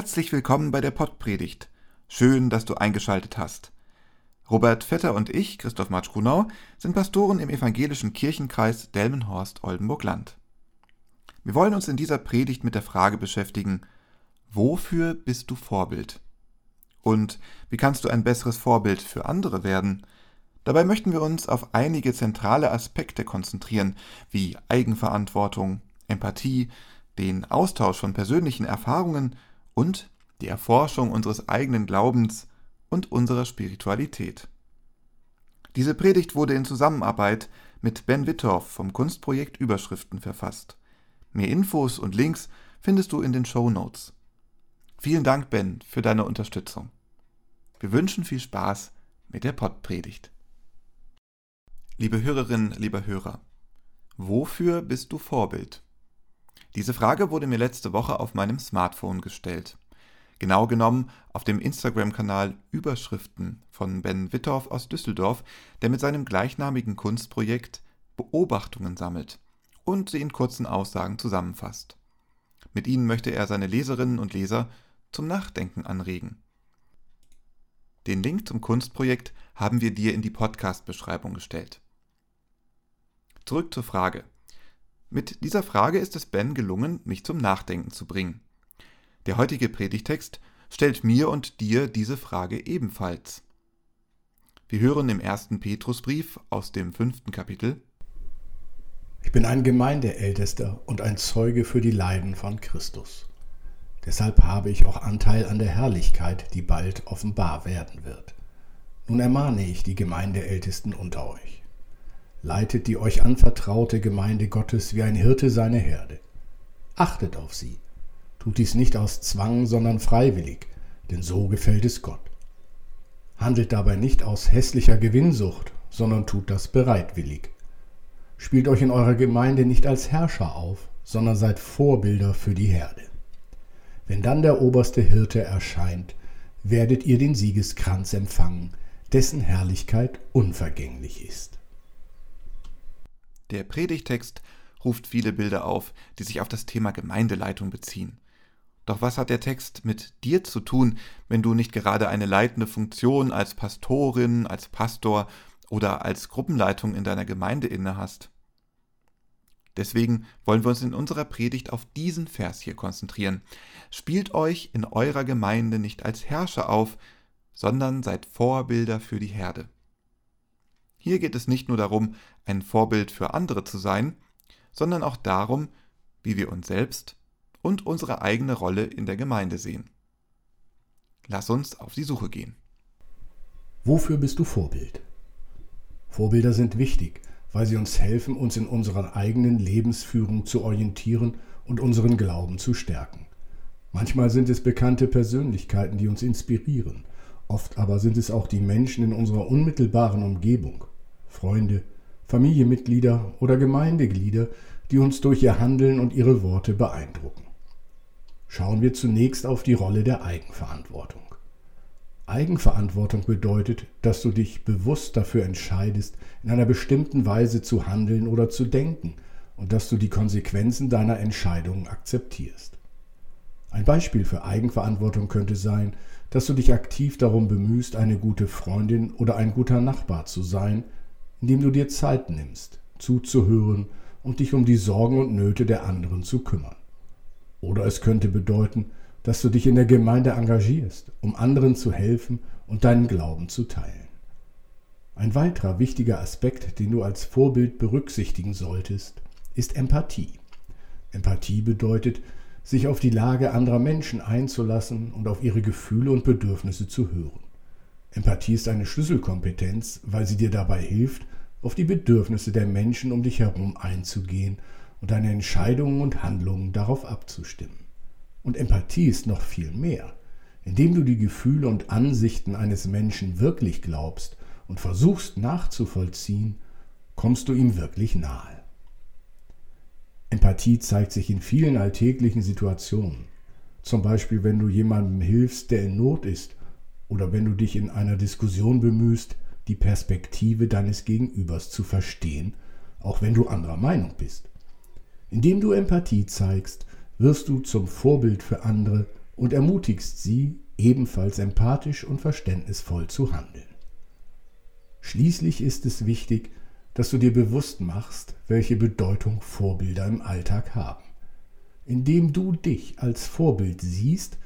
Herzlich willkommen bei der Pottpredigt. Schön, dass du eingeschaltet hast. Robert Vetter und ich, Christoph Matsch-Grunau, sind Pastoren im evangelischen Kirchenkreis Delmenhorst-Oldenburg-Land. Wir wollen uns in dieser Predigt mit der Frage beschäftigen, wofür bist du Vorbild? Und wie kannst du ein besseres Vorbild für andere werden? Dabei möchten wir uns auf einige zentrale Aspekte konzentrieren, wie Eigenverantwortung, Empathie, den Austausch von persönlichen Erfahrungen und die Erforschung unseres eigenen Glaubens und unserer Spiritualität. Diese Predigt wurde in Zusammenarbeit mit Ben Wittorf vom Kunstprojekt Überschriften verfasst. Mehr Infos und Links findest du in den Show Notes. Vielen Dank, Ben, für deine Unterstützung. Wir wünschen viel Spaß mit der Pottpredigt. Liebe Hörerinnen, lieber Hörer, wofür bist du Vorbild? Diese Frage wurde mir letzte Woche auf meinem Smartphone gestellt. Genau genommen auf dem Instagram-Kanal Überschriften von Ben Wittorf aus Düsseldorf, der mit seinem gleichnamigen Kunstprojekt Beobachtungen sammelt und sie in kurzen Aussagen zusammenfasst. Mit ihnen möchte er seine Leserinnen und Leser zum Nachdenken anregen. Den Link zum Kunstprojekt haben wir dir in die Podcast-Beschreibung gestellt. Zurück zur Frage. Mit dieser Frage ist es Ben gelungen, mich zum Nachdenken zu bringen. Der heutige Predigtext stellt mir und dir diese Frage ebenfalls. Wir hören im ersten Petrusbrief aus dem fünften Kapitel Ich bin ein Gemeindeältester und ein Zeuge für die Leiden von Christus. Deshalb habe ich auch Anteil an der Herrlichkeit, die bald offenbar werden wird. Nun ermahne ich die Gemeindeältesten unter euch leitet die euch anvertraute Gemeinde Gottes wie ein Hirte seine Herde. Achtet auf sie. Tut dies nicht aus Zwang, sondern freiwillig, denn so gefällt es Gott. Handelt dabei nicht aus hässlicher Gewinnsucht, sondern tut das bereitwillig. Spielt euch in eurer Gemeinde nicht als Herrscher auf, sondern seid Vorbilder für die Herde. Wenn dann der oberste Hirte erscheint, werdet ihr den Siegeskranz empfangen, dessen Herrlichkeit unvergänglich ist. Der Predigtext ruft viele Bilder auf, die sich auf das Thema Gemeindeleitung beziehen. Doch was hat der Text mit dir zu tun, wenn du nicht gerade eine leitende Funktion als Pastorin, als Pastor oder als Gruppenleitung in deiner Gemeinde inne hast? Deswegen wollen wir uns in unserer Predigt auf diesen Vers hier konzentrieren. Spielt euch in eurer Gemeinde nicht als Herrscher auf, sondern seid Vorbilder für die Herde. Hier geht es nicht nur darum, ein Vorbild für andere zu sein, sondern auch darum, wie wir uns selbst und unsere eigene Rolle in der Gemeinde sehen. Lass uns auf die Suche gehen. Wofür bist du Vorbild? Vorbilder sind wichtig, weil sie uns helfen, uns in unserer eigenen Lebensführung zu orientieren und unseren Glauben zu stärken. Manchmal sind es bekannte Persönlichkeiten, die uns inspirieren, oft aber sind es auch die Menschen in unserer unmittelbaren Umgebung. Freunde, Familienmitglieder oder Gemeindeglieder, die uns durch ihr Handeln und ihre Worte beeindrucken. Schauen wir zunächst auf die Rolle der Eigenverantwortung. Eigenverantwortung bedeutet, dass du dich bewusst dafür entscheidest, in einer bestimmten Weise zu handeln oder zu denken und dass du die Konsequenzen deiner Entscheidungen akzeptierst. Ein Beispiel für Eigenverantwortung könnte sein, dass du dich aktiv darum bemühst, eine gute Freundin oder ein guter Nachbar zu sein, indem du dir Zeit nimmst, zuzuhören und dich um die Sorgen und Nöte der anderen zu kümmern. Oder es könnte bedeuten, dass du dich in der Gemeinde engagierst, um anderen zu helfen und deinen Glauben zu teilen. Ein weiterer wichtiger Aspekt, den du als Vorbild berücksichtigen solltest, ist Empathie. Empathie bedeutet, sich auf die Lage anderer Menschen einzulassen und auf ihre Gefühle und Bedürfnisse zu hören. Empathie ist eine Schlüsselkompetenz, weil sie dir dabei hilft, auf die Bedürfnisse der Menschen um dich herum einzugehen und deine Entscheidungen und Handlungen darauf abzustimmen. Und Empathie ist noch viel mehr. Indem du die Gefühle und Ansichten eines Menschen wirklich glaubst und versuchst nachzuvollziehen, kommst du ihm wirklich nahe. Empathie zeigt sich in vielen alltäglichen Situationen. Zum Beispiel, wenn du jemandem hilfst, der in Not ist oder wenn du dich in einer Diskussion bemühst, die Perspektive deines Gegenübers zu verstehen, auch wenn du anderer Meinung bist. Indem du Empathie zeigst, wirst du zum Vorbild für andere und ermutigst sie, ebenfalls empathisch und verständnisvoll zu handeln. Schließlich ist es wichtig, dass du dir bewusst machst, welche Bedeutung Vorbilder im Alltag haben. Indem du dich als Vorbild siehst,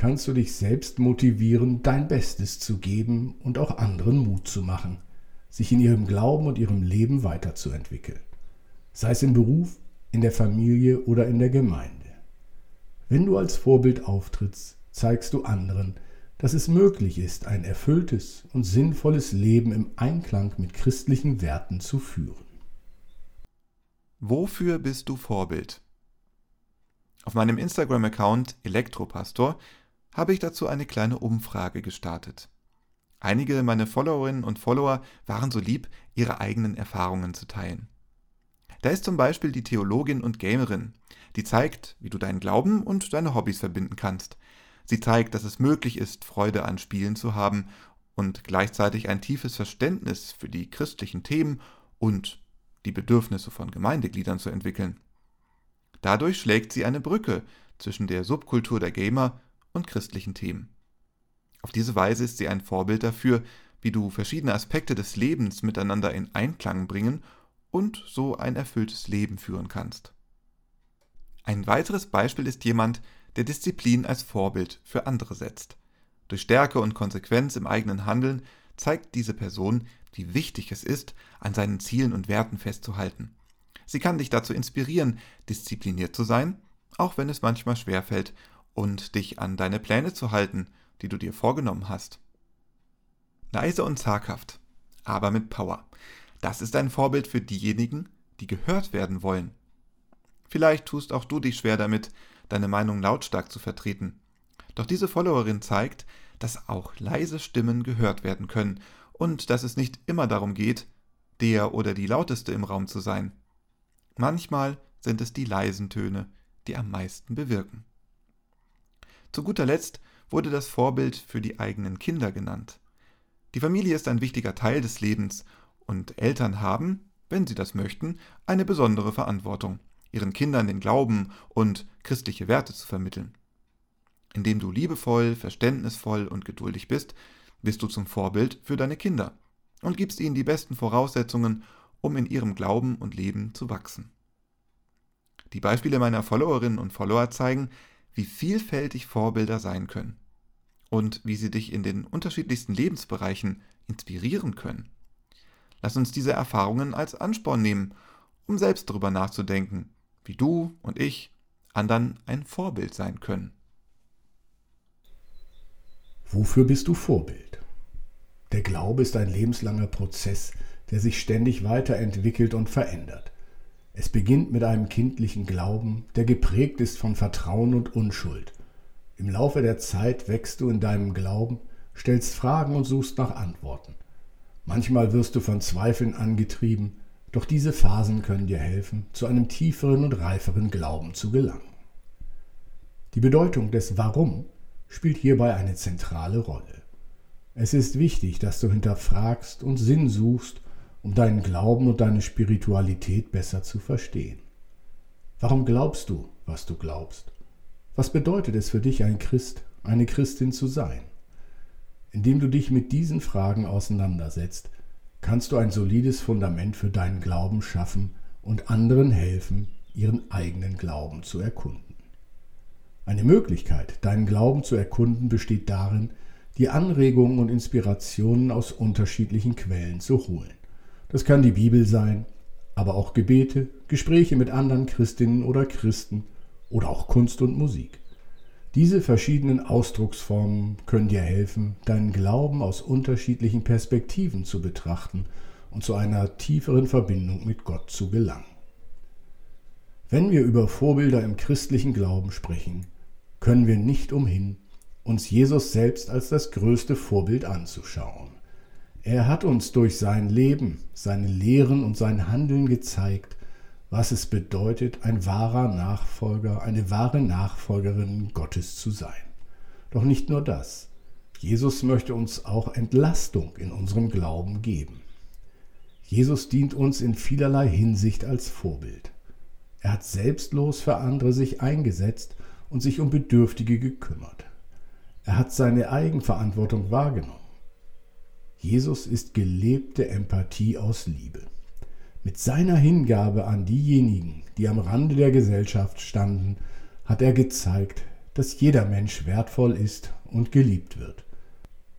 kannst du dich selbst motivieren, dein Bestes zu geben und auch anderen Mut zu machen, sich in ihrem Glauben und ihrem Leben weiterzuentwickeln. Sei es im Beruf, in der Familie oder in der Gemeinde. Wenn du als Vorbild auftrittst, zeigst du anderen, dass es möglich ist, ein erfülltes und sinnvolles Leben im Einklang mit christlichen Werten zu führen. Wofür bist du Vorbild? Auf meinem Instagram-Account Elektropastor habe ich dazu eine kleine Umfrage gestartet. Einige meiner Followerinnen und Follower waren so lieb, ihre eigenen Erfahrungen zu teilen. Da ist zum Beispiel die Theologin und Gamerin, die zeigt, wie du deinen Glauben und deine Hobbys verbinden kannst. Sie zeigt, dass es möglich ist, Freude an Spielen zu haben und gleichzeitig ein tiefes Verständnis für die christlichen Themen und die Bedürfnisse von Gemeindegliedern zu entwickeln. Dadurch schlägt sie eine Brücke zwischen der Subkultur der Gamer und christlichen Themen. Auf diese Weise ist sie ein Vorbild dafür, wie du verschiedene Aspekte des Lebens miteinander in Einklang bringen und so ein erfülltes Leben führen kannst. Ein weiteres Beispiel ist jemand, der Disziplin als Vorbild für andere setzt. Durch Stärke und Konsequenz im eigenen Handeln zeigt diese Person, wie wichtig es ist, an seinen Zielen und Werten festzuhalten. Sie kann dich dazu inspirieren, diszipliniert zu sein, auch wenn es manchmal schwerfällt, und dich an deine Pläne zu halten, die du dir vorgenommen hast. Leise und zaghaft, aber mit Power. Das ist ein Vorbild für diejenigen, die gehört werden wollen. Vielleicht tust auch du dich schwer damit, deine Meinung lautstark zu vertreten. Doch diese Followerin zeigt, dass auch leise Stimmen gehört werden können und dass es nicht immer darum geht, der oder die lauteste im Raum zu sein. Manchmal sind es die leisen Töne, die am meisten bewirken. Zu guter Letzt wurde das Vorbild für die eigenen Kinder genannt. Die Familie ist ein wichtiger Teil des Lebens und Eltern haben, wenn sie das möchten, eine besondere Verantwortung, ihren Kindern den Glauben und christliche Werte zu vermitteln. Indem du liebevoll, verständnisvoll und geduldig bist, bist du zum Vorbild für deine Kinder und gibst ihnen die besten Voraussetzungen, um in ihrem Glauben und Leben zu wachsen. Die Beispiele meiner Followerinnen und Follower zeigen, wie vielfältig Vorbilder sein können und wie sie dich in den unterschiedlichsten Lebensbereichen inspirieren können. Lass uns diese Erfahrungen als Ansporn nehmen, um selbst darüber nachzudenken, wie du und ich anderen ein Vorbild sein können. Wofür bist du Vorbild? Der Glaube ist ein lebenslanger Prozess, der sich ständig weiterentwickelt und verändert. Es beginnt mit einem kindlichen Glauben, der geprägt ist von Vertrauen und Unschuld. Im Laufe der Zeit wächst du in deinem Glauben, stellst Fragen und suchst nach Antworten. Manchmal wirst du von Zweifeln angetrieben, doch diese Phasen können dir helfen, zu einem tieferen und reiferen Glauben zu gelangen. Die Bedeutung des Warum spielt hierbei eine zentrale Rolle. Es ist wichtig, dass du hinterfragst und Sinn suchst, um deinen Glauben und deine Spiritualität besser zu verstehen. Warum glaubst du, was du glaubst? Was bedeutet es für dich, ein Christ, eine Christin zu sein? Indem du dich mit diesen Fragen auseinandersetzt, kannst du ein solides Fundament für deinen Glauben schaffen und anderen helfen, ihren eigenen Glauben zu erkunden. Eine Möglichkeit, deinen Glauben zu erkunden, besteht darin, die Anregungen und Inspirationen aus unterschiedlichen Quellen zu holen. Das kann die Bibel sein, aber auch Gebete, Gespräche mit anderen Christinnen oder Christen oder auch Kunst und Musik. Diese verschiedenen Ausdrucksformen können dir helfen, deinen Glauben aus unterschiedlichen Perspektiven zu betrachten und zu einer tieferen Verbindung mit Gott zu gelangen. Wenn wir über Vorbilder im christlichen Glauben sprechen, können wir nicht umhin, uns Jesus selbst als das größte Vorbild anzuschauen. Er hat uns durch sein Leben, seine Lehren und sein Handeln gezeigt, was es bedeutet, ein wahrer Nachfolger, eine wahre Nachfolgerin Gottes zu sein. Doch nicht nur das. Jesus möchte uns auch Entlastung in unserem Glauben geben. Jesus dient uns in vielerlei Hinsicht als Vorbild. Er hat selbstlos für andere sich eingesetzt und sich um Bedürftige gekümmert. Er hat seine Eigenverantwortung wahrgenommen. Jesus ist gelebte Empathie aus Liebe. Mit seiner Hingabe an diejenigen, die am Rande der Gesellschaft standen, hat er gezeigt, dass jeder Mensch wertvoll ist und geliebt wird.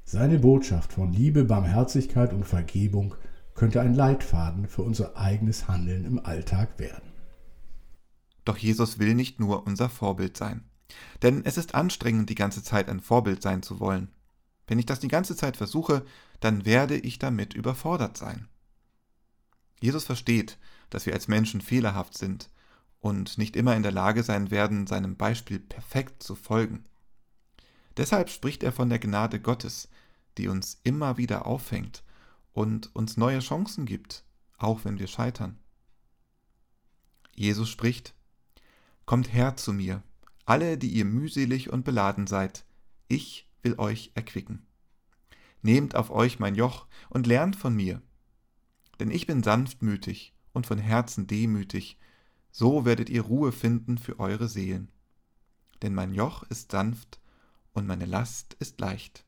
Seine Botschaft von Liebe, Barmherzigkeit und Vergebung könnte ein Leitfaden für unser eigenes Handeln im Alltag werden. Doch Jesus will nicht nur unser Vorbild sein. Denn es ist anstrengend, die ganze Zeit ein Vorbild sein zu wollen. Wenn ich das die ganze Zeit versuche, dann werde ich damit überfordert sein. Jesus versteht, dass wir als Menschen fehlerhaft sind und nicht immer in der Lage sein werden, seinem Beispiel perfekt zu folgen. Deshalb spricht er von der Gnade Gottes, die uns immer wieder auffängt und uns neue Chancen gibt, auch wenn wir scheitern. Jesus spricht, Kommt her zu mir, alle, die ihr mühselig und beladen seid, ich will euch erquicken. Nehmt auf euch mein Joch und lernt von mir, denn ich bin sanftmütig und von Herzen demütig, so werdet ihr Ruhe finden für eure Seelen. Denn mein Joch ist sanft und meine Last ist leicht.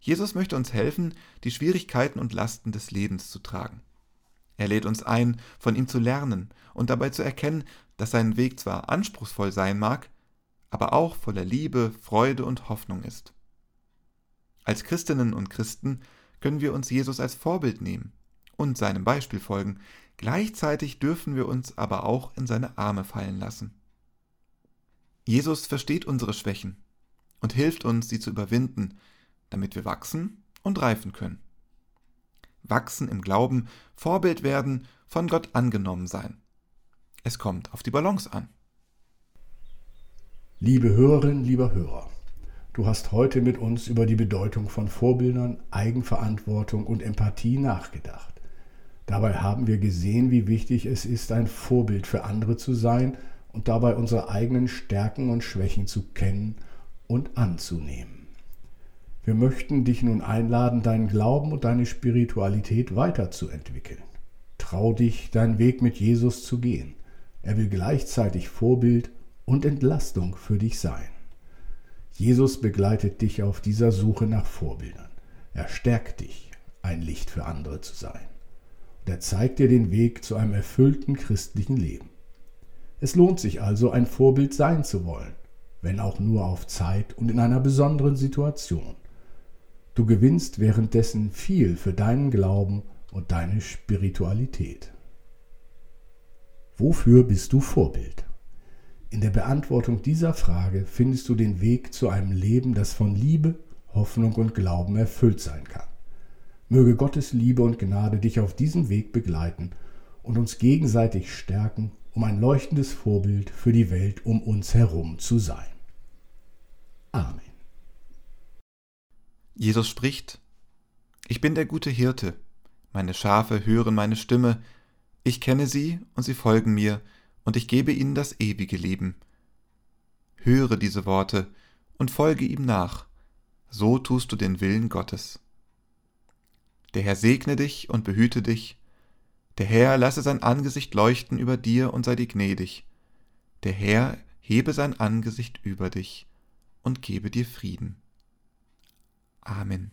Jesus möchte uns helfen, die Schwierigkeiten und Lasten des Lebens zu tragen. Er lädt uns ein, von ihm zu lernen und dabei zu erkennen, dass sein Weg zwar anspruchsvoll sein mag, aber auch voller Liebe, Freude und Hoffnung ist. Als Christinnen und Christen können wir uns Jesus als Vorbild nehmen und seinem Beispiel folgen, gleichzeitig dürfen wir uns aber auch in seine Arme fallen lassen. Jesus versteht unsere Schwächen und hilft uns, sie zu überwinden, damit wir wachsen und reifen können. Wachsen im Glauben, Vorbild werden, von Gott angenommen sein. Es kommt auf die Balance an. Liebe Hörerin, lieber Hörer, du hast heute mit uns über die Bedeutung von Vorbildern, Eigenverantwortung und Empathie nachgedacht. Dabei haben wir gesehen, wie wichtig es ist, ein Vorbild für andere zu sein und dabei unsere eigenen Stärken und Schwächen zu kennen und anzunehmen. Wir möchten dich nun einladen, deinen Glauben und deine Spiritualität weiterzuentwickeln. Trau dich, deinen Weg mit Jesus zu gehen. Er will gleichzeitig Vorbild und Entlastung für dich sein. Jesus begleitet dich auf dieser Suche nach Vorbildern. Er stärkt dich, ein Licht für andere zu sein. Und er zeigt dir den Weg zu einem erfüllten christlichen Leben. Es lohnt sich also, ein Vorbild sein zu wollen, wenn auch nur auf Zeit und in einer besonderen Situation. Du gewinnst währenddessen viel für deinen Glauben und deine Spiritualität. Wofür bist du Vorbild? In der Beantwortung dieser Frage findest du den Weg zu einem Leben, das von Liebe, Hoffnung und Glauben erfüllt sein kann. Möge Gottes Liebe und Gnade dich auf diesem Weg begleiten und uns gegenseitig stärken, um ein leuchtendes Vorbild für die Welt um uns herum zu sein. Amen. Jesus spricht, Ich bin der gute Hirte, meine Schafe hören meine Stimme, ich kenne sie und sie folgen mir, und ich gebe ihnen das ewige Leben. Höre diese Worte und folge ihm nach, so tust du den Willen Gottes. Der Herr segne dich und behüte dich, der Herr lasse sein Angesicht leuchten über dir und sei dir gnädig, der Herr hebe sein Angesicht über dich und gebe dir Frieden. Amen.